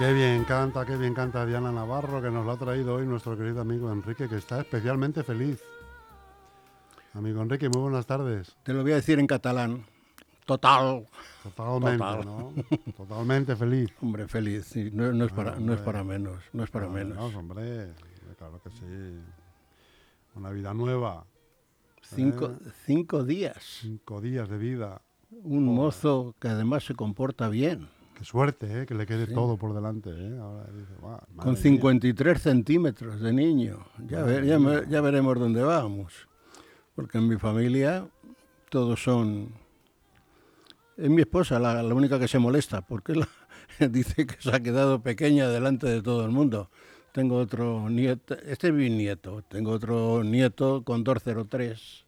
Qué bien canta, qué bien canta Diana Navarro, que nos lo ha traído hoy nuestro querido amigo Enrique, que está especialmente feliz. Amigo Enrique, muy buenas tardes. Te lo voy a decir en catalán. Total. Totalmente, Total. ¿no? Totalmente feliz. Hombre, feliz. sí, No, no es para, no es hombre. para menos. No es para No, menos. no, hombre, claro que sí. Una vida nueva, Cinco, cinco días. cinco días de vida. Un mozo que además se comporta bien. Qué suerte, ¿eh? que le quede todo por delante. ¿eh? Ahora dice, "Buah, madre Con mía". 53 centímetros de niño. Ya, ver- ya, ya veremos dónde vamos. Porque en mi familia todos son... Es mi esposa la, la única que se molesta, porque la- dice que se ha quedado pequeña delante de todo el mundo. Tengo otro nieto, este es mi nieto, tengo otro nieto con 203.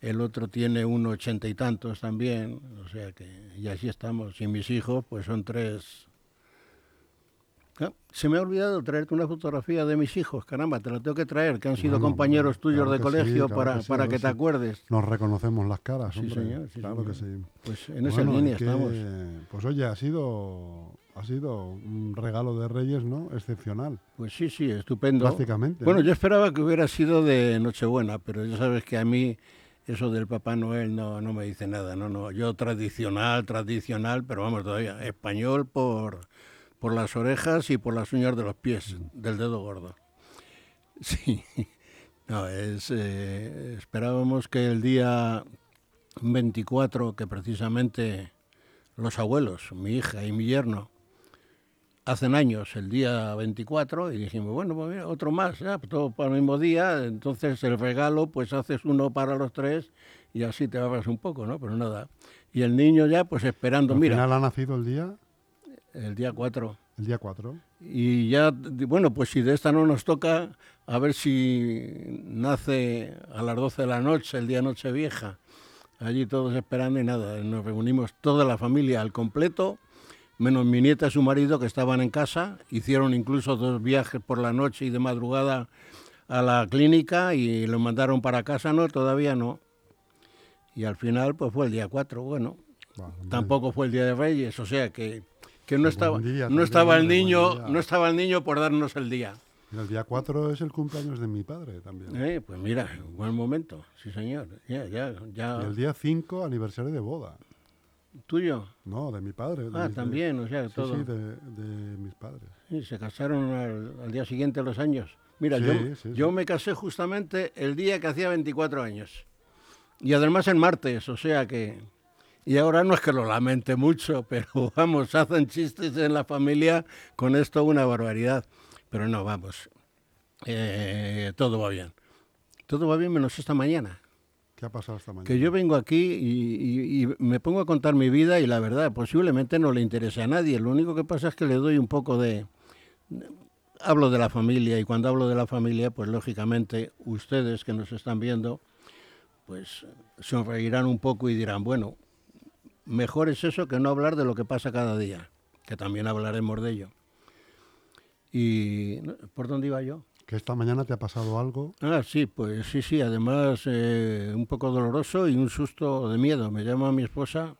El otro tiene un ochenta y tantos también, o sea que, y así estamos. Y mis hijos, pues son tres, Ah, Se me ha olvidado traerte una fotografía de mis hijos, caramba, te la tengo que traer, que han sido Bueno, compañeros tuyos claro de que sí, colegio claro para, que sí, para que te acuerdes. Nos reconocemos las caras, Sí, hombre. señor, sí, claro que señor. sí. Pues en esa Bueno, línea y que- estamos. Pues oye, ha sido, ha sido un regalo de Reyes, ¿no? Excepcional, Pues sí, sí, estupendo. prácticamente. Bueno, ¿no? yo esperaba que hubiera sido de Nochebuena, pero ya sabes que a mí eso del Papá Noel no, no me dice nada. No, no, yo tradicional, tradicional, pero vamos todavía, español por, por las orejas y por las uñas de los pies, del dedo gordo. Sí, no, eh, esperábamos que el día 24, que precisamente los abuelos, mi hija y mi yerno, hacen años, el día 24, y dijimos, bueno, pues mira, otro más, ya, pues todo para el mismo día, entonces el regalo, pues haces uno para los tres y así te ahorras un poco, ¿no? Pero nada. Y el niño ya, pues esperando, Al mira, final ha nacido el día, el día 4. el día 4. Y ya, bueno, pues si de esta no nos toca, a ver si nace a las 12 de la noche, el día Nochevieja. Allí todos esperando y nada, nos reunimos toda la familia al completo, menos mi nieta y su marido que estaban en casa, hicieron incluso dos viajes por la noche y de madrugada a la clínica y lo mandaron para casa, no, todavía no. Y al final pues fue el día 4, bueno, Bueno, hombre, tampoco fue el día de Reyes, o sea que, que no estaba, día no estaba el niño, no estaba el niño por darnos el día. el día 4 es el cumpleaños de mi padre también. Eh, pues mira, buen momento, sí señor. Ya, ya, ya. Y el día 5, aniversario de boda. Tuyo. No, de mi padre. de Ah, mis- de- también, o sea, Sí, todo. sí, de, de mis padres. Sí, se casaron al, al día siguiente los años. Mira, Sí, yo, sí, yo me casé justamente el día que hacía 24 años. Y además en martes, o sea que... Y ahora no es que lo lamente mucho, pero vamos, hacen chistes en la familia con esto una barbaridad. Pero no, vamos, eh, todo va bien. Todo va bien menos esta mañana. Que yo vengo aquí y, y- y me pongo a contar mi vida y la verdad, posiblemente no le interese a nadie. Lo único que pasa es que le doy un poco de... Hablo de la familia y cuando hablo de la familia, pues lógicamente ustedes que nos están viendo, pues sonreirán un poco y dirán, bueno, mejor es eso que no hablar de lo que pasa cada día, que también hablaremos de ello. ¿Y por dónde iba yo? Que esta mañana te ha pasado algo. Ah, sí, pues sí, sí, además eh, un poco doloroso y un susto de miedo. Me llama mi esposa,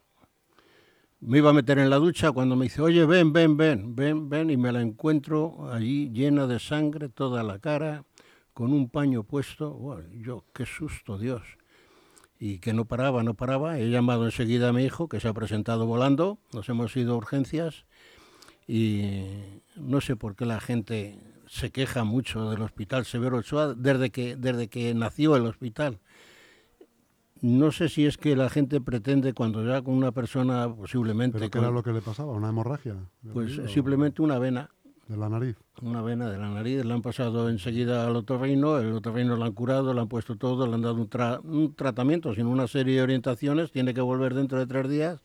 me iba a meter en la ducha cuando me dice, oye, ven, ven, ven, ven, ven, y me la encuentro allí llena de sangre, toda la cara, con un paño puesto. Yo, qué susto, Dios. Y que no paraba, no paraba. He llamado enseguida a mi hijo, que se ha presentado volando, nos hemos ido a urgencias y no sé por qué la gente se queja mucho del hospital Severo Ochoa desde que, desde que nació el hospital. No sé si es que la gente pretende cuando ya con una persona posiblemente ¿Pero qué con- era lo que le pasaba? ¿Una hemorragia? ¿De pues simplemente una vena, De la nariz. una vena de la nariz, la han pasado enseguida al otorrino, el otorrino lo han curado, le han puesto todo, le han dado un, tra- un tratamiento, sin una serie de orientaciones, tiene que volver dentro de tres días,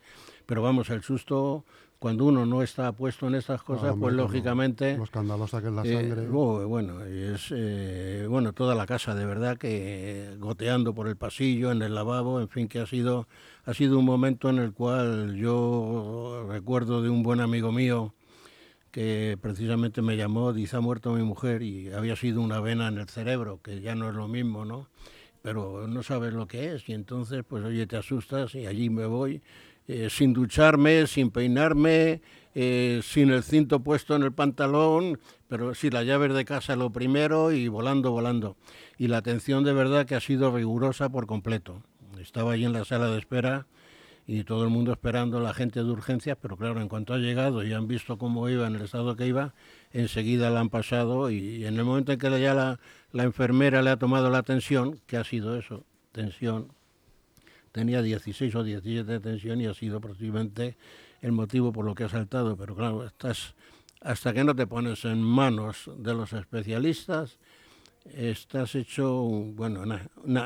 pero vamos, el susto, cuando uno no está puesto en estas cosas, pues lógicamente... Lo escandalosa que es la Eh, sangre. luego, bueno, y es eh, bueno toda la casa de verdad que eh, goteando por el pasillo, en el lavabo, en fin, que ha sido ha sido un momento en el cual yo recuerdo de un buen amigo mío que precisamente me llamó, dice ha muerto mi mujer y había sido una vena en el cerebro, que ya no es lo mismo, ¿no? Pero no sabes lo que es y entonces pues oye te asustas y allí me voy eh, sin ducharme, sin peinarme, eh, sin el cinto puesto en el pantalón, pero sí, las llaves de casa lo primero y volando, volando. Y la atención de verdad que ha sido rigurosa por completo. Estaba allí en la sala de espera y todo el mundo esperando la gente de urgencias, pero claro, en cuanto ha llegado y han visto cómo iba, en el estado que iba, enseguida la han pasado y, en el momento en que ya la, la enfermera le ha tomado la tensión, que ha sido eso, tensión, tenía 16 o 17 de tensión y ha sido posiblemente el motivo por lo que ha saltado, pero claro, estás hasta que no te pones en manos de los especialistas, estás hecho, bueno,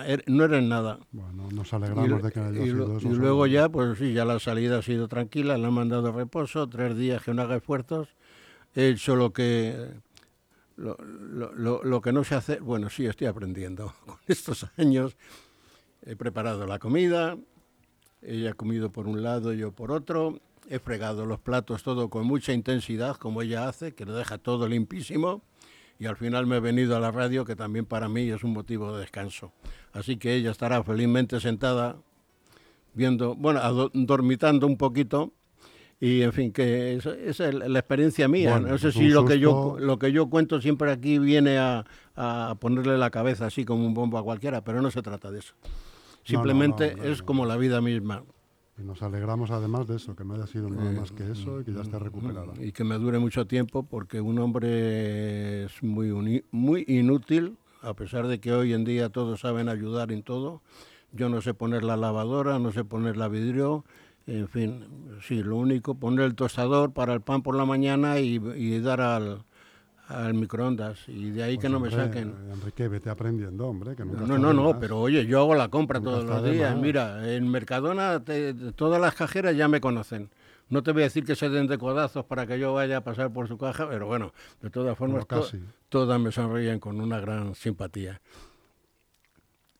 er, no eres nada. Bueno, nos alegramos de que haya sido eso. Y luego ya, pues sí, ya la salida ha sido tranquila, le han mandado reposo, tres días que no haga esfuerzos, he hecho lo que... Lo, lo, lo que no se hace, bueno, sí, estoy aprendiendo. Con estos años he preparado la comida, ella ha comido por un lado, yo por otro, he fregado los platos todo con mucha intensidad, como ella hace, que lo deja todo limpísimo. Y al final me he venido a la radio, que también para mí es un motivo de descanso. Así que ella estará felizmente sentada, viendo, bueno, dormitando un poquito. Y en fin, que esa es la experiencia mía. no sé si lo que, yo, lo que yo cuento siempre aquí viene a, a, ponerle la cabeza así como un bombo a cualquiera, pero no se trata de eso. Simplemente es como la vida misma. Y nos alegramos además de eso, que no haya sido nada más que eso y que ya esté recuperada. Y que me dure mucho tiempo porque un hombre es muy, muy inútil, a pesar de que hoy en día todos saben ayudar en todo. Yo no sé poner la lavadora, no sé poner la vidrio, en fin, sí, lo único, poner el tostador para el pan por la mañana y dar al, al microondas y de ahí pues que no me saquen. Enrique, vete aprendiendo, hombre. Que no, no, no, pero oye, yo hago la compra todos los días. Mira, en Mercadona todas las cajeras ya me conocen. No te voy a decir que se den de codazos para que yo vaya a pasar por su caja, pero bueno, de todas formas, todas me sonríen con una gran simpatía.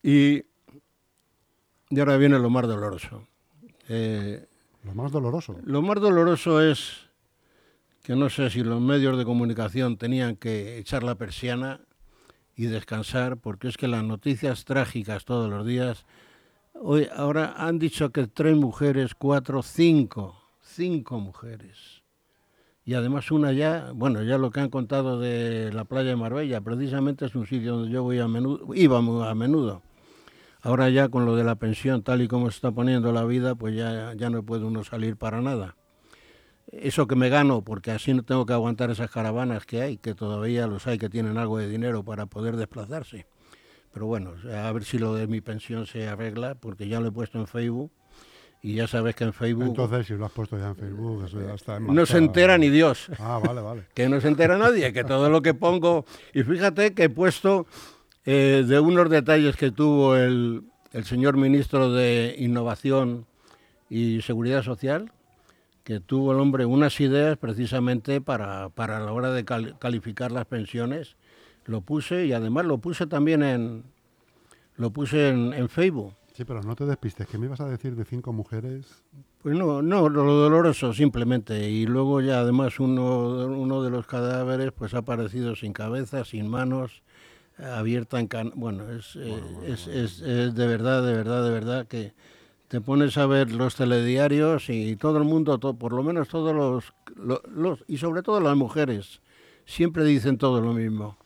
Y, y ahora viene lo más doloroso. Eh, lo más doloroso. Lo más doloroso es que no sé si los medios de comunicación tenían que echar la persiana y descansar, porque es que las noticias trágicas todos los días, hoy ahora han dicho que tres mujeres, cuatro, cinco, cinco mujeres. Y además una ya, bueno, ya lo que han contado de la playa de Marbella, precisamente es un sitio donde yo voy a menudo, iba muy a menudo. Ahora ya con lo de la pensión, tal y como se está poniendo la vida, pues ya, ya no puede uno salir para nada eso que me gano, porque así no tengo que aguantar esas caravanas que hay, que todavía los hay que tienen algo de dinero para poder desplazarse. Pero bueno, a ver si lo de mi pensión se arregla, porque ya lo he puesto en Facebook y ya sabes que en Facebook... Entonces, si lo has puesto ya en Facebook, eso ya está... No se entera ni Dios. Ah, vale, vale. que no se entera nadie, que todo lo que pongo... Y fíjate que he puesto eh, de unos detalles que tuvo el, el señor ministro de Innovación y Seguridad Social, que tuvo el hombre unas ideas precisamente para, para la hora de calificar las pensiones. Lo puse y además lo puse también en, lo puse en, Facebook. Sí, pero no te despistes, ¿qué me ibas a decir de cinco mujeres? Pues no, no, lo doloroso simplemente. Y luego ya además uno, uno de los cadáveres pues ha aparecido sin cabeza, sin manos, abierta en can... Bueno, es, eh, es, es, es de verdad, de verdad, de verdad que te pones a ver los telediarios y todo el mundo, por lo menos todos los, y sobre todo las mujeres, siempre dicen todo lo mismo.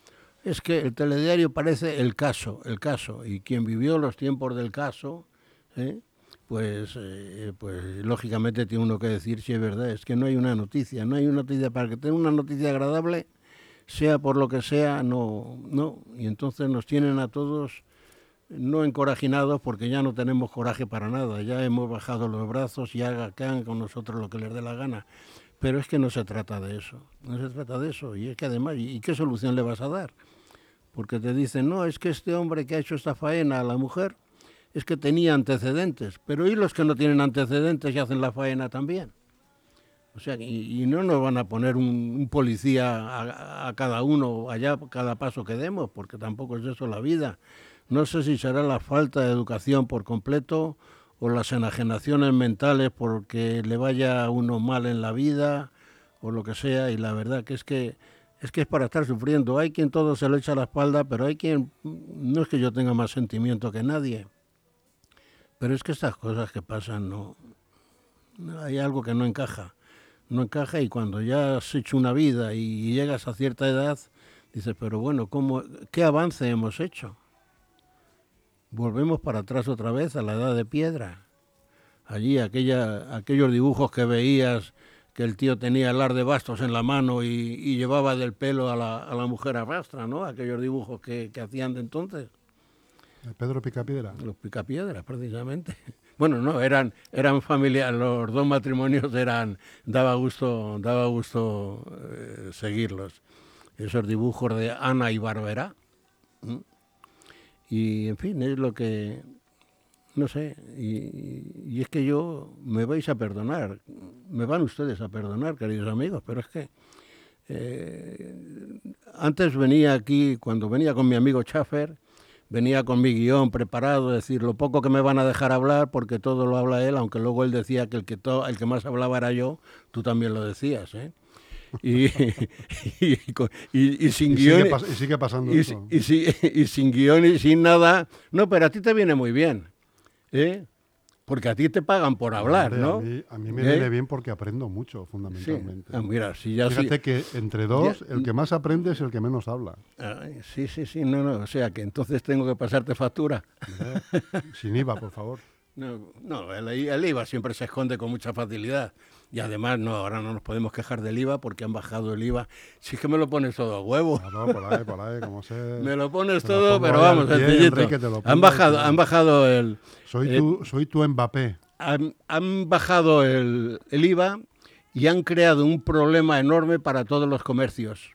Es que el telediario parece el caso, el caso, y quien vivió los tiempos del caso, ¿eh? pues, eh, pues lógicamente tiene uno que decir si es verdad, es que no hay una noticia, no hay una noticia, para que tenga una noticia agradable, sea por lo que sea, no, no, y entonces nos tienen a todos no encorajinados porque ya no tenemos coraje para nada, ya hemos bajado los brazos y hagan con nosotros lo que les dé la gana. Pero es que no se trata de eso, no se trata de eso. Y es que además, ¿y qué solución le vas a dar? Porque te dicen, no, es que este hombre que ha hecho esta faena a la mujer es que tenía antecedentes, pero ¿y los que no tienen antecedentes y hacen la faena también? O sea, y, no nos van a poner un, policía a, a, cada uno allá, cada paso que demos, porque tampoco es eso la vida. No sé si será la falta de educación por completo o las enajenaciones mentales porque le vaya a uno mal en la vida o lo que sea y la verdad que es que es que es para estar sufriendo. Hay quien todo se lo echa a la espalda, pero hay quien no es que yo tenga más sentimiento que nadie. Pero es que estas cosas que pasan no hay algo que no encaja. no encaja y cuando ya has hecho una vida y llegas a cierta edad, dices, pero bueno, ¿cómo, ¿qué avance hemos hecho? Volvemos para atrás otra vez a la edad de piedra. Allí aquella, aquellos dibujos que veías que el tío tenía el ar de bastos en la mano y, llevaba del pelo a la, a la, mujer arrastra, ¿no? Aquellos dibujos que, que hacían de entonces. Pedro Picapiedra. Los Picapiedras, precisamente. Bueno, no, eran, eran familia, los dos matrimonios eran, daba gusto, daba gusto eh, seguirlos. Esos dibujos de Ana y Barbera. Y en fin, es lo que, no sé, y, es que yo, me vais a perdonar, me van ustedes a perdonar, queridos amigos, pero es que eh, antes venía aquí, cuando venía con mi amigo Schaffer, venía con mi guion preparado, decir lo poco que me van a dejar hablar, porque todo lo habla él, aunque luego él decía que el que, el que más hablaba era yo, tú también lo decías, ¿eh? Y, y, sin guion. y sigue pasando y, y, sin sin nada. No, pero a ti te viene muy bien. ¿eh? Porque a ti te pagan por hablar, ¿no? A mí, me viene ¿Eh? bien porque aprendo mucho, fundamentalmente. Ah, mira, si ya Fíjate que entre dos, el que más aprende es el que menos habla. sí, sí, sí, no, no. O sea, que entonces tengo que pasarte factura. Sin IVA, por favor. No, no el, el, IVA siempre se esconde con mucha facilidad. Y además, no, ahora no nos podemos quejar del IVA porque han bajado el IVA. Si es que me lo pones todo a huevo. Ah, no, por ahí, por ahí, como se... me lo pones todo, pero vamos, sencillito. han bajado, han bajado el... Soy, tu, soy tu Mbappé. Han, han bajado el, el IVA y han creado un problema enorme para todos los comercios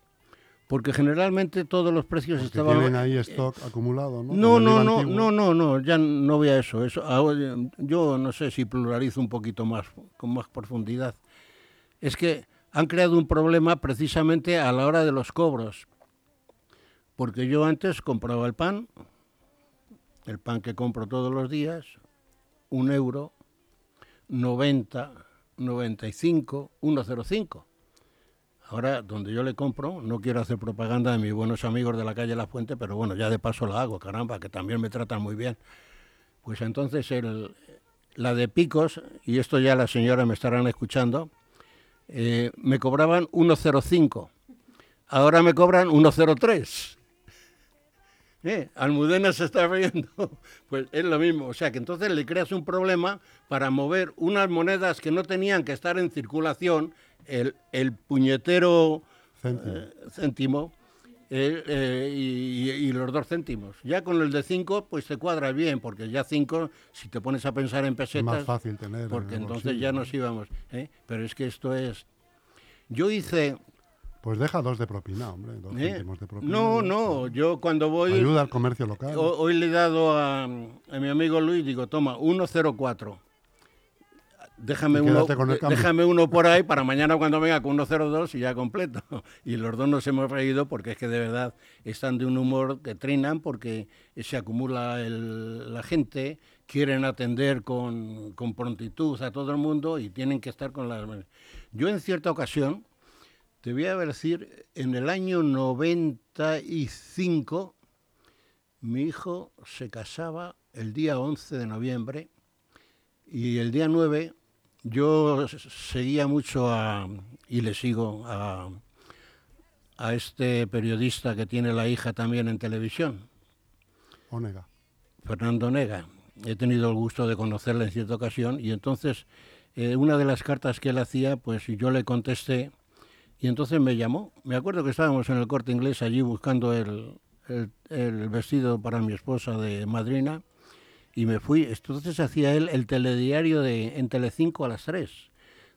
porque generalmente todos los precios porque estaban tienen ahí stock acumulado, ¿no? No, no, no, no, no, no, ya no voy a eso. Eso yo no sé si pluralizo un poquito más con más profundidad. Es que han creado un problema precisamente a la hora de los cobros. Porque yo antes compraba el pan, el pan que compro todos los días, un euro, 90, 95, 1,05 Ahora, donde yo le compro, no quiero hacer propaganda de mis buenos amigos de la calle La Fuente, pero bueno, ya de paso la hago, caramba, que también me tratan muy bien. Pues entonces la de picos, y esto ya las señoras me estarán escuchando, eh, me cobraban 1,05. Ahora me cobran 1,03. ¿Eh? Almudena se está riendo. Pues es lo mismo. O sea que entonces le creas un problema para mover unas monedas que no tenían que estar en circulación el, puñetero céntimo, eh, eh, y, los dos céntimos. Ya con el de cinco, pues te cuadra bien, porque ya cinco, si te pones a pensar en pesetas... Más fácil tener. Porque entonces ya nos íbamos. ¿eh? Pero es que esto es... Yo hice... Pues deja dos de propina, hombre, dos céntimos de propina. No, no, yo cuando voy... Ayuda al comercio local. Hoy, le he dado a, a mi amigo Luis, digo, toma, 104 déjame uno, déjame uno por ahí para mañana cuando venga con 1.02 y ya completo. Y los dos nos hemos reído porque es que de verdad están de un humor que trinan porque se acumula la gente, quieren atender con, con, prontitud a todo el mundo y tienen que estar con las... Yo en cierta ocasión, te voy a decir, en el año 95, mi hijo se casaba el día 11 de noviembre y el día 9 yo seguía mucho a, y le sigo a, a este periodista que tiene la hija también en televisión. Onega. Fernando Nega. He tenido el gusto de conocerle en cierta ocasión y entonces eh, una de las cartas que él hacía, pues yo le contesté y entonces me llamó. Me acuerdo que estábamos en el corte inglés allí buscando el, el vestido para mi esposa de madrina y me fui. Entonces hacía él el telediario de, en Telecinco a las 3,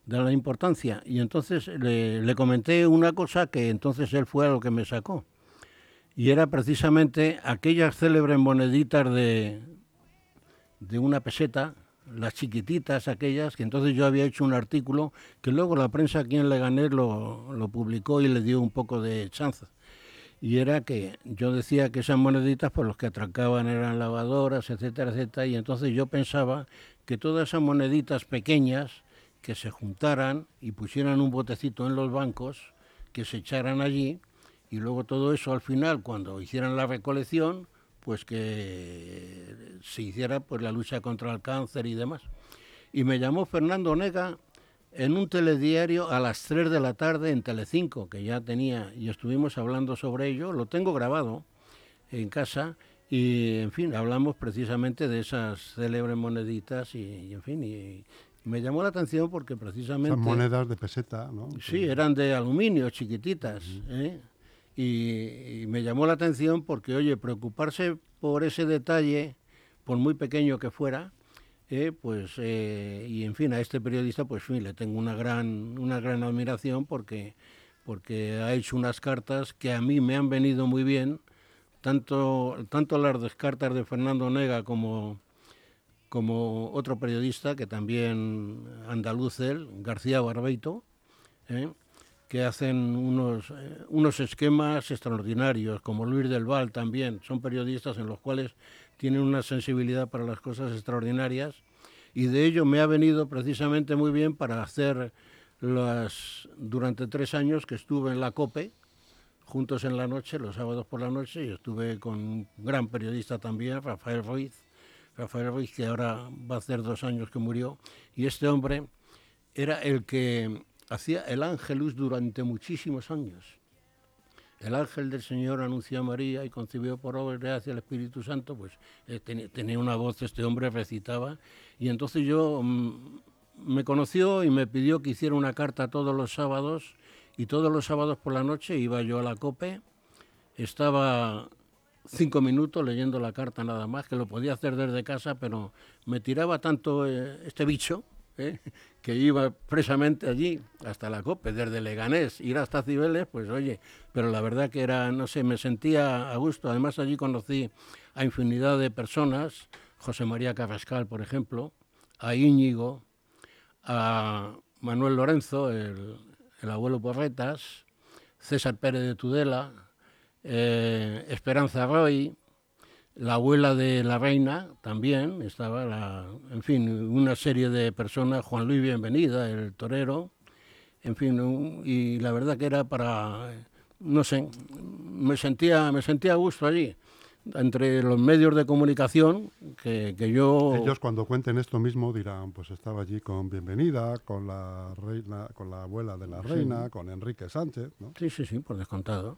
de la importancia. Y entonces le, comenté una cosa que entonces él fue a lo que me sacó. Y era precisamente aquellas célebres moneditas de, de una peseta, las chiquititas aquellas, que entonces yo había hecho un artículo que luego la prensa aquí en Leganés lo, lo publicó y le dio un poco de chance y era que yo decía que esas moneditas por pues, los que atracaban eran lavadoras, etcétera, etcétera, y entonces yo pensaba que todas esas moneditas pequeñas que se juntaran y pusieran un botecito en los bancos, que se echaran allí, y luego todo eso al final, cuando hicieran la recolección, pues que se hiciera pues la lucha contra el cáncer y demás. Y me llamó Fernando Nega en un telediario a las 3 de la tarde en Telecinco, que ya tenía, y estuvimos hablando sobre ello, lo tengo grabado en casa, y en fin, hablamos precisamente de esas célebres moneditas, y, en fin, y, me llamó la atención porque precisamente... Son monedas de peseta, ¿no? Sí, eran de aluminio, chiquititas, ¿eh? y, me llamó la atención porque, oye, preocuparse por ese detalle, por muy pequeño que fuera, eh, pues eh, y en fin a este periodista pues fin, le tengo una gran una gran admiración porque porque ha hecho unas cartas que a mí me han venido muy bien tanto tanto las cartas de Fernando Nega como como otro periodista que también andaluz él García Barbeito eh, que hacen unos, unos esquemas extraordinarios, como Luis del Val también, son periodistas en los cuales tienen una sensibilidad para las cosas extraordinarias y de ello me ha venido precisamente muy bien para hacer las durante tres años que estuve en la COPE, juntos en la noche, los sábados por la noche, y estuve con un gran periodista también, Rafael Ruiz, Rafael Ruiz, que ahora va a hacer dos años que murió, y este hombre era el que hacía el Ángelus durante muchísimos años el ángel del Señor anunció a María y concibió por obra hacia el Espíritu Santo, pues eh, tenía una voz, este hombre recitaba, y entonces yo mm, me conoció y me pidió que hiciera una carta todos los sábados, y todos los sábados por la noche iba yo a la COPE, estaba cinco minutos leyendo la carta nada más, que lo podía hacer desde casa, pero me tiraba tanto eh, este bicho, ¿eh? Que iba precisamente allí, hasta la COPE, desde Leganés, ir hasta Cibeles, pues oye, pero la verdad que era, no sé, me sentía a gusto. Además allí conocí a infinidad de personas, José María Carrascal, por ejemplo, a Íñigo, a Manuel Lorenzo, el, abuelo Porretas, César Pérez de Tudela, eh, Esperanza Roy, la abuela de la reina también estaba, la, en fin, una serie de personas, Juan Luis Bienvenida, el torero, en fin, y la verdad que era para, no sé, me sentía, me sentía a gusto allí entre los medios de comunicación que, que, yo... Ellos cuando cuenten esto mismo dirán, pues estaba allí con Bienvenida, con la reina, con la abuela de la reina, con Enrique Sánchez, ¿no? Sí, sí, sí, por descontado.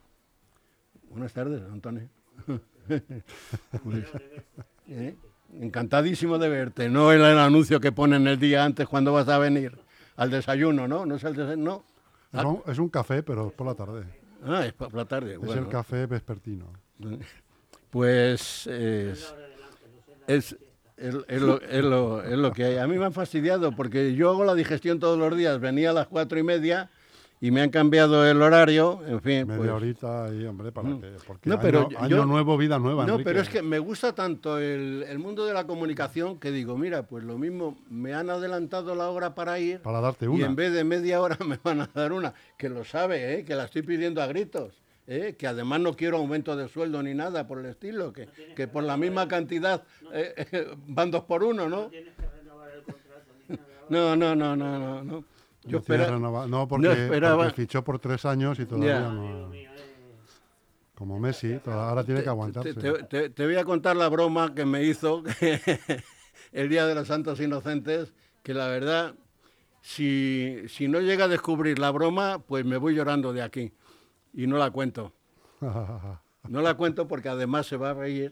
Buenas tardes, Antonio. ¿eh? Encantadísimo de verte. No el, el anuncio que ponen el día antes cuando vas a venir al desayuno, ¿no? No es el desayuno, no. Es un, café, pero por la tarde. Ah, es por la tarde. Es el café vespertino. Pues es, es, es, lo, es, lo, es lo que hay. A mí me han fastidiado porque yo hago la digestión todos los días. Venía a las cuatro y media y me han cambiado el horario, en fin. Media pues, horita ahí, hombre, para mm. que. Porque no, pero año, nuevo, vida nueva. No, pero es que me gusta tanto el, el, mundo de la comunicación que digo, mira, pues lo mismo, me han adelantado la hora para ir. Para darte una. Y en vez de media hora me van a dar una, que lo sabe, ¿eh? que la estoy pidiendo a gritos. ¿Eh? que además no quiero aumento de sueldo ni nada por el estilo, que, que por la misma cantidad eh, van dos por uno, ¿no? No, no, no, no, no. no. Yo no, porque, fichó por tres años y todavía no. Como Messi, ahora tiene que aguantarse. Te, voy a contar la broma que me hizo el Día de los Santos Inocentes, que la verdad, si, si no llega a descubrir la broma, pues me voy llorando de aquí. Y no la cuento. No la cuento porque además se va a reír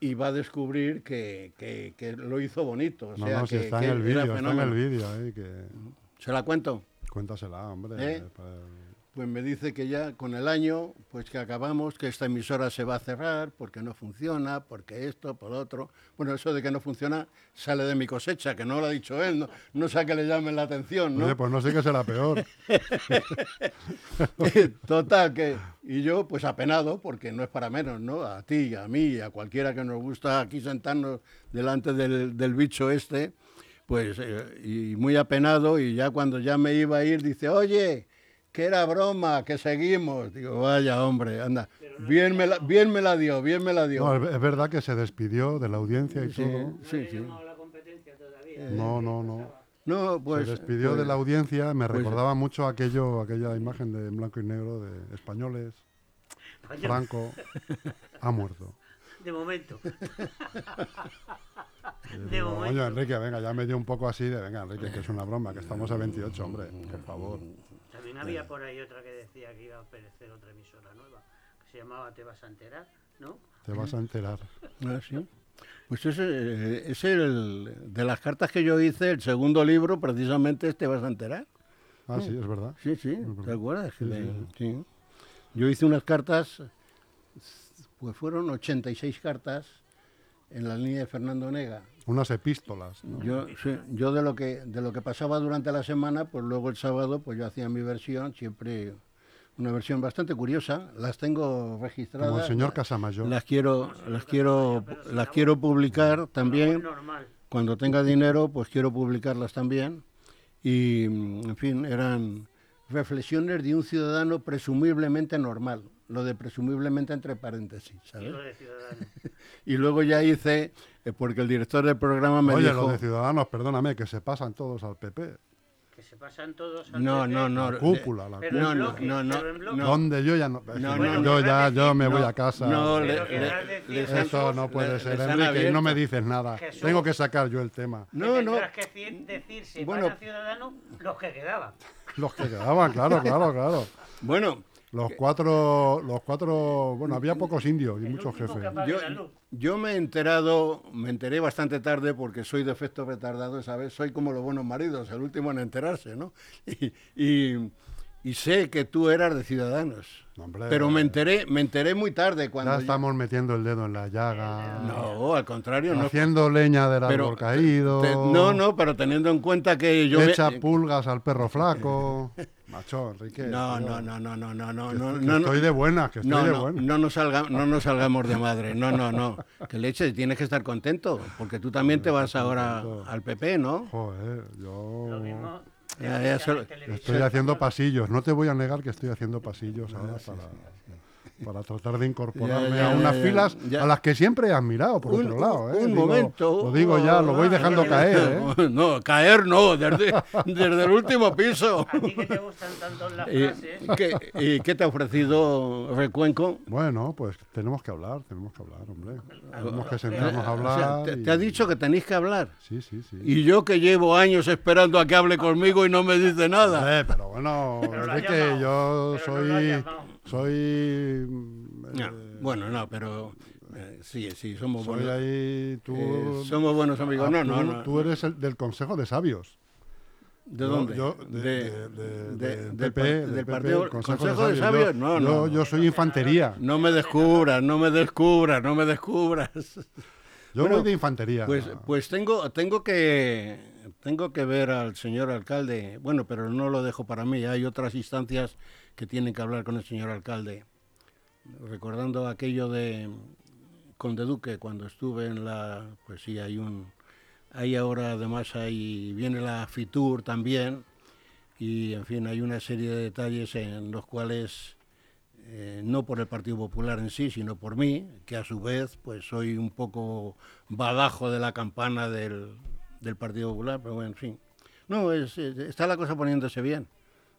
y va a descubrir que, que, lo hizo bonito. O sea, no, no, que, está, en el vídeo, está en el vídeo, eh, que... ¿Se la cuento? Cuéntasela, hombre. ¿Eh? Pues me dice que ya con el año, pues que acabamos, que esta emisora se va a cerrar porque no funciona, porque esto, por otro. Bueno, eso de que no funciona sale de mi cosecha, que no lo ha dicho él, no, no sé a que le llamen la atención, ¿no? Oye, pues no sé qué será peor. Total, que... Y yo, pues apenado, porque no es para menos, ¿no? A ti, a mí, a cualquiera que nos gusta aquí sentarnos delante del, del bicho este, pues, eh, y muy apenado, y ya cuando ya me iba a ir, dice, oye, que era broma, que seguimos. Digo, vaya hombre, anda. bien, me la, bien me la dio, bien me la dio. No, es verdad que se despidió de la audiencia y todo. Sí, sí. No, no, no. No, pues, se despidió de pues, la audiencia, me pues, recordaba mucho aquello, aquella imagen de blanco y negro de españoles. Franco ha muerto. De momento. De Oye, Enrique, venga, ya me dio un poco así de, venga, Enrique, que es una broma, que estamos a 28, hombre, por favor. También había por ahí otra que decía que iba a aparecer otra emisora nueva, que se llamaba Te vas a enterar, ¿no? Te vas a enterar. Ah, sí. Pues ese es el de las cartas que yo hice, el segundo libro, precisamente Te vas a enterar. Ah, sí, es verdad. Sí, sí, ¿te acuerdas? sí. Yo hice unas cartas, pues fueron 86 cartas en la línea de Fernando Nega. Unas epístolas. Yo, yo de lo que de lo que pasaba durante la semana, pues luego el sábado, pues yo hacía mi versión, siempre una versión bastante curiosa. Las tengo registradas. Como el señor Casamayor. Las quiero, las quiero, las quiero publicar también. Cuando tenga dinero, pues quiero publicarlas también. Y, en fin, eran reflexiones de un ciudadano presumiblemente normal, lo de presumiblemente entre paréntesis, ¿sabes? Y, luego ya hice, eh, porque el director del programa me dijo... Oye, lo de ciudadanos, perdóname, que se pasan todos al PP. Que se pasan todos al no, PP. No, no, la cúpula, la cúpula. No, no, no, no, Donde yo ya no... yo ya, yo me voy a casa. No, eso no puede ser, Enrique, no me dices nada. Tengo que sacar yo el tema. No, no. que decir si bueno, ciudadanos los que quedaban. Los que quedaban, claro, claro, claro. Bueno, los cuatro, los cuatro, bueno, había pocos indios y muchos jefes. Yo, me he enterado, me enteré bastante tarde porque soy de efecto retardado, ¿sabes? Soy como los buenos maridos, el último en enterarse, ¿no? y y sé que tú eras de Ciudadanos. pero me enteré, me enteré muy tarde cuando. Ya estamos metiendo el dedo en la llaga. No, al contrario, no. Haciendo leña del árbol caído. no, no, pero teniendo en cuenta que yo. Echa pulgas al perro flaco. Macho, Enrique. No, no, no, no, no, no, no, que, no, Estoy de buena, que estoy de buena. No nos, salga, no nos salgamos de madre. No, no, no. Que leche, tienes que estar contento, porque tú también te vas ahora al PP, ¿no? Joder, yo. Lo mismo estoy haciendo pasillos, no te voy a negar que estoy haciendo pasillos ahora para, para tratar de incorporarme a unas filas a las que siempre he admirado, por otro lado. ¿eh? Un momento. Lo digo ya, lo voy dejando caer. ¿eh? No, caer no, desde, desde el último piso. ¿A ti que te gustan tanto las frases? ¿Y qué te ha ofrecido Recuenco? Bueno, pues tenemos que hablar, tenemos que hablar, hombre. Tenemos que sentarnos a hablar. te, ha dicho que tenéis que hablar? Sí, sí, sí. Y yo que llevo años esperando a que hable conmigo y no me dice nada. Eh, pero bueno, es que yo soy soy. Eh, bueno, no, pero. Eh, sí, sí, somos soy buenos. Ahí, tú, eh, somos buenos amigos. no, no, no. Tú eres el del Consejo de Sabios. ¿De dónde? Yo, de, de, del, Partido Consejo, de, Sabios. no, no. Yo, soy infantería. No me descubras, no me descubras, no me descubras. Yo voy de infantería. Pues, pues tengo, tengo que tengo que ver al señor alcalde. Bueno, pero no lo dejo para mí. Hay otras instancias que tienen que hablar con el señor alcalde. Recordando aquello de Conde Duque, cuando estuve en la, pues sí, hay un, hay ahora además ahí viene la FITUR también, y en fin, hay una serie de detalles en los cuales, eh, no por el Partido Popular en sí, sino por mí, que a su vez, pues soy un poco badajo de la campana del, del Partido Popular, pero bueno, en fin. No, está la cosa poniéndose bien,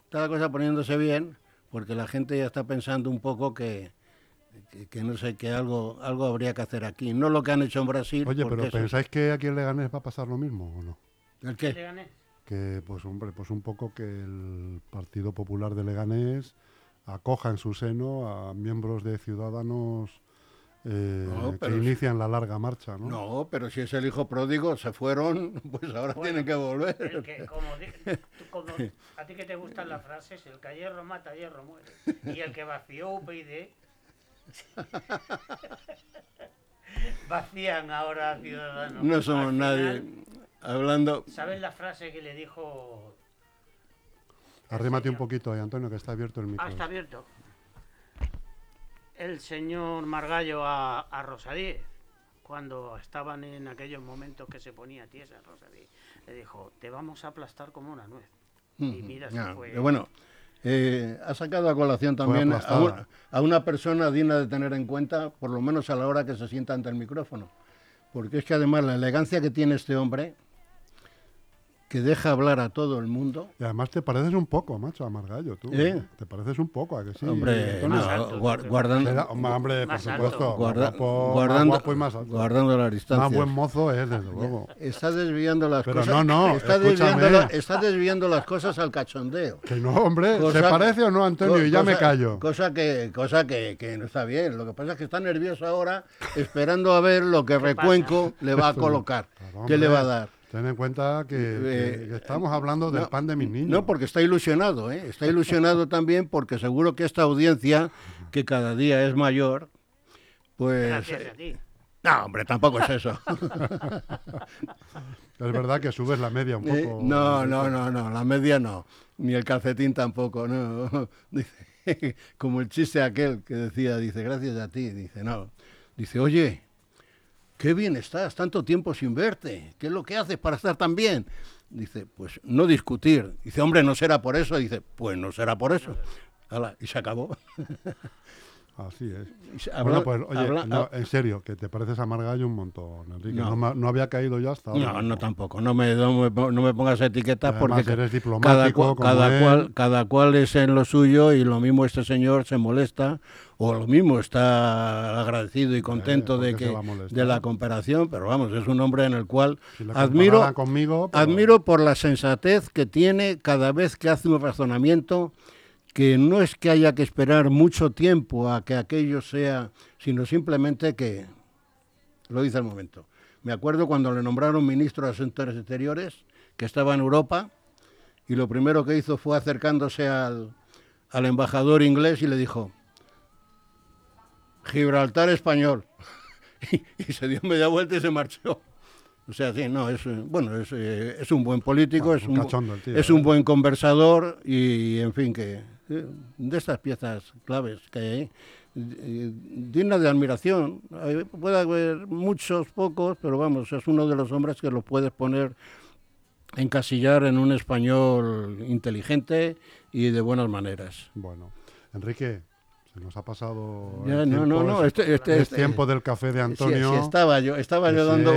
está la cosa poniéndose bien porque la gente ya está pensando un poco que, que, no sé, que algo, algo habría que hacer aquí. No lo que han hecho en Brasil. Oye, pero ¿pensáis que aquí en Leganés va a pasar lo mismo o no? ¿El qué? Que, pues hombre, pues un poco que el Partido Popular de Leganés acoja en su seno a miembros de Ciudadanos eh, que inician la larga marcha, ¿no? No, pero si es el hijo pródigo, se fueron, pues ahora tienen que volver. como, a ti que te gustan las frases, el que hierro mata, hierro muere. Y el que vació UPyD, vacían ahora a Ciudadanos. No somos nadie. Hablando... ¿Sabes la frase que le dijo... Arrímate un poquito ahí, Antonio, que está abierto el micro. Ah, está abierto el señor Margallo a, a Rosadí, cuando estaban en aquellos momentos que se ponía tiesa Rosadí, le dijo, te vamos a aplastar como una nuez. Y mira, se fue... Bueno, eh, ha sacado a colación también a, una persona digna de tener en cuenta, por lo menos a la hora que se sienta ante el micrófono. Porque es que además la elegancia que tiene este hombre, que deja hablar a todo el mundo. Y además te pareces un poco, macho, a Margallo, tú. ¿Eh? Te pareces un poco, ¿a que sí? Hombre, Más no, alto, guardando, Era- hombre, por Más supuesto. alto. guarda- más guapo, más guardando, guapo y más alto. guardando las Más distancias. buen mozo es, desde luego. Está desviando las Pero cosas. no, no, está desviando, la- está desviando las cosas al cachondeo. Que no, hombre, Cosa- ¿se parece o no, Antonio? Co- Y ya me callo. Cosa que, cosa que, que no está bien. Lo que pasa es que está nervioso ahora, esperando a ver lo que Recuenco le va a colocar. Claro, ¿Qué le va a dar? Ten en cuenta que, que- Eh, que estamos hablando del no, pan de mis niños. No, porque está ilusionado, ¿eh? Está ilusionado también porque seguro que esta audiencia, que cada día es mayor, pues... Gracias eh, a ti. no, hombre, tampoco es eso. Es verdad que subes la media un Eh, poco. no, no, no, no, la media no, ni el calcetín tampoco, no. Dice, como el chiste aquel que decía, dice, gracias a ti, dice, no. Dice, oye, qué bien estás, tanto tiempo sin verte, ¿qué es lo que haces para estar tan bien? Dice, pues no discutir. Dice, hombre, no será por eso. Dice, pues no será por eso. Y se acabó. Así es. Se- bueno, habla- pues oye, habla- no, en serio, que te pareces a Margallo un montón, Enrique. No. No, no había caído yo hasta ahora. No, no tampoco. No me, no me, no me pongas etiquetas Además, porque eres cada, diplomático cua- como cada él. cual, cada cual es en lo suyo y lo mismo este señor se molesta o lo mismo está agradecido y contento ¿por de que de la comparación, pero vamos, es un hombre en el cual Si admiro conmigo, pero- admiro por la sensatez que tiene cada vez que hace un razonamiento que no es que haya que esperar mucho tiempo a que aquello sea, sino simplemente que lo dice al momento. Me acuerdo cuando le nombraron ministro de Asuntos Exteriores, que estaba en Europa, y lo primero que hizo fue acercándose al, al embajador inglés y le dijo, Gibraltar español. Y, y se dio media vuelta y se marchó. O sea, sí, no, es, bueno, es, eh, es un buen político, Bueno, es, un un, cachondo el tío, es un buen conversador y, en fin, que de estas piezas claves que hay eh, de admiración. Puede haber muchos, pocos, pero vamos, es uno de los hombres que lo puedes poner, encasillar en un español inteligente y de buenas maneras. Bueno, Enrique, se nos ha pasado. Ya, el no, no, tiempo, no, es- este, este, es este- tiempo del café de Antonio. sí, estaba yo, estaba yo dando,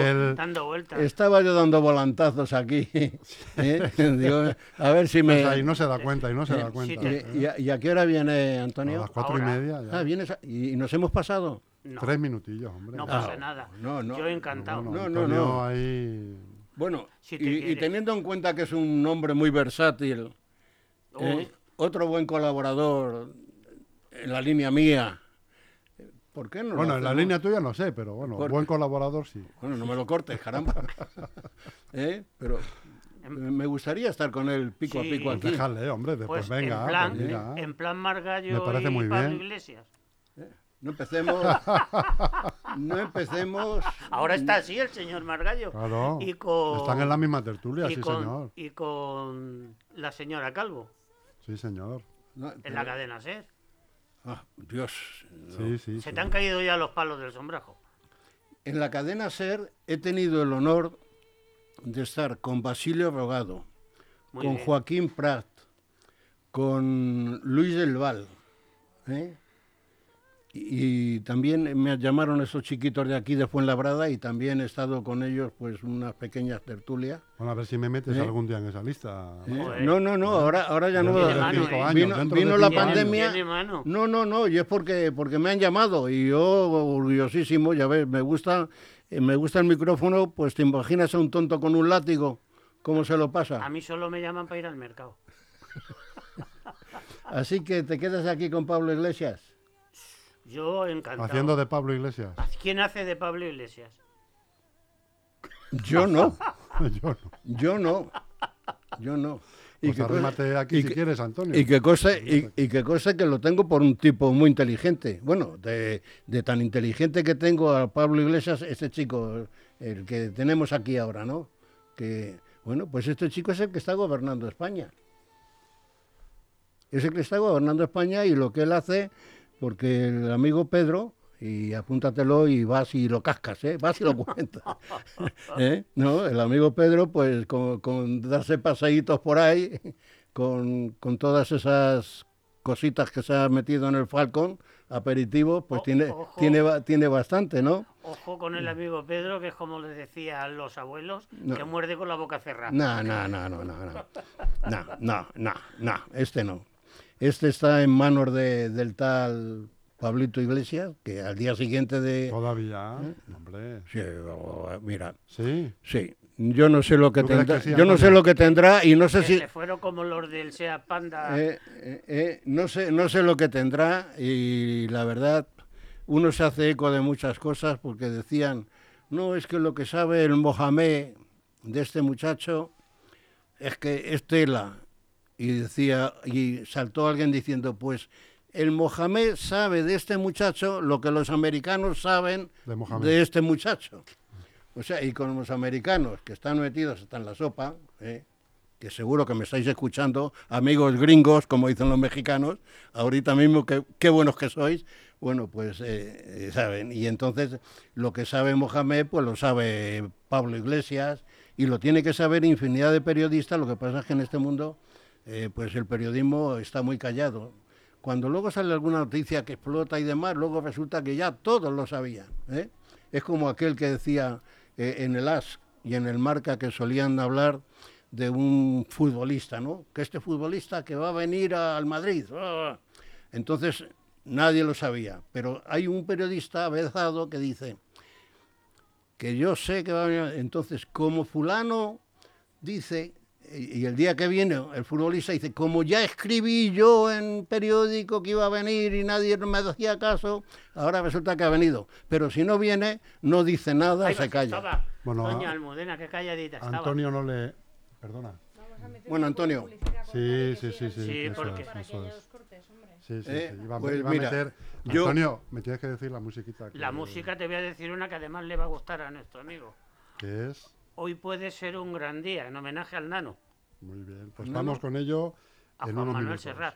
vueltas. estaba yo dando volantazos aquí. ¿eh? Digo, a ver si me. Pues ahí no se da cuenta, y no se Eh, da sí cuenta. ¿eh? ¿Y, a, y a qué hora viene A Antonio? las cuatro y media. ya. Ah, vienes a- y, nos hemos pasado. No, Tres minutillos, hombre. no Ah, pasa nada. no, no. Yo encantado. Bueno, No, no, no. ahí. Bueno, Si te y, teniendo en cuenta que es un hombre muy versátil, ¿eh? Otro buen colaborador en la línea mía, ¿por qué no? lo Bueno, en la línea tuya no sé, pero bueno, Por- buen colaborador sí. Bueno, no me lo cortes, caramba. ¿Eh? Pero eh, me gustaría estar con él pico a pico aquí. Déjale, hombre, después pues venga. en plan, pues mira. en plan Margallo Me parece y muy Pablo bien. Iglesias. No empecemos. No empecemos. Ahora está así el señor Margallo. Claro. Y con, Están en la misma tertulia, sí, con- señor. Y con la señora Calvo, Sí, señor. No, en pero- la cadena SER. Ah, Dios. no. Sí, sí. Se sí. te han caído ya los palos del sombrajo. En la cadena SER he tenido el honor de estar con Basilio Rogado, Muy con bien. Joaquín Prat, con Luis del Val. ¿eh? Y, también me llamaron esos chiquitos de aquí de Fuenlabrada y también he estado con ellos pues unas pequeñas tertulias. Bueno, a ver si me metes ¿Eh? algún día en esa lista. ¿eh? No, no, no, ahora, ahora ya no. Vino- años, la años. pandemia. No, no, no, y es porque, porque me han llamado y yo orgullosísimo, ya ves, me gusta, eh, me gusta el micrófono, pues te imaginas a un tonto con un látigo, cómo se lo A pasa. mí solo me llaman para ir al mercado. Así que te quedas aquí con Pablo Iglesias. Yo encantado. Haciendo de Pablo Iglesias. ¿Quién hace de Pablo Iglesias? Yo no, Yo no. yo no, yo no. Pues que arrímate aquí y si que- quieres, Antonio. Y que cosa, y, y que cosa que lo tengo por un tipo muy inteligente. Bueno, de, de tan inteligente que tengo a Pablo Iglesias, este chico, el que tenemos aquí ahora, ¿no? Que, bueno, pues este chico es el que está gobernando España. Es el que está gobernando España y lo que él hace, porque el amigo Pedro, y apúntatelo y vas y lo cascas, ¿eh? Vas y lo cuentas. ¿Eh? ¿No? El amigo Pedro, pues con, con darse paseitos por ahí, con, con todas esas cositas que se ha metido en el Falcon, aperitivo, pues O- tiene, ojo. tiene, tiene bastante, ¿no? Ojo con el amigo Pedro, que es como les decían los abuelos, que muerde con la boca cerrada. No, no, no, no, no. No, no, no, no, este no. Este está en manos de, del tal Pablito Iglesias, que al día siguiente de... Todavía, ¿Eh? hombre. Sí, mira. Sí. Sí. Yo no sé lo que tendrá, yo no sé lo que tendrá y no sé si fueron como los del Sea Panda. Eh, eh, eh, no sé, no sé lo que tendrá y la verdad uno se hace eco de muchas cosas porque decían no es que lo que sabe el Mohamed de este muchacho es que es tela y decía y saltó alguien diciendo pues el Mohamed sabe de este muchacho lo que los americanos saben de, este muchacho. O sea, y con los americanos que están metidos hasta en la sopa, ¿eh? que seguro que me estáis escuchando, amigos gringos, como dicen los mexicanos, ahorita mismo que qué buenos que sois, bueno, pues eh, eh, saben. Y entonces lo que sabe Mohamed, pues lo sabe Pablo Iglesias, y lo tiene que saber infinidad de periodistas, lo que pasa es que en este mundo, pues el periodismo está muy callado. Cuando luego sale alguna noticia que explota y demás, luego resulta que ya todos lo sabían. ¿eh? Es como aquel que decía eh, en el AS y en el Marca que solían hablar de un futbolista, ¿no? Que este futbolista que va a venir al Madrid. Entonces nadie lo sabía, pero hay un periodista avezado que dice que yo sé que va a venir. Entonces, como fulano dice y el día que viene el futbolista dice, como ya escribí yo en periódico que iba a venir y nadie me hacía caso, ahora resulta que ha venido. Pero si no viene, no dice nada, se calla. Bueno, Doña Almudena, qué calladita estaba. Antonio no le... Perdona. Bueno, Antonio. Sí, sí, sí, sí. Sí, porque... Sí, sí, sí. Iba, pues a meter... Antonio, me tienes que decir la musiquita. La música te voy a decir una que además le va a gustar a nuestro amigo. ¿Qué es? Hoy puede ser un gran día, en homenaje al nano. Muy bien, pues vamos con ello a en Juan Manuel Serrat.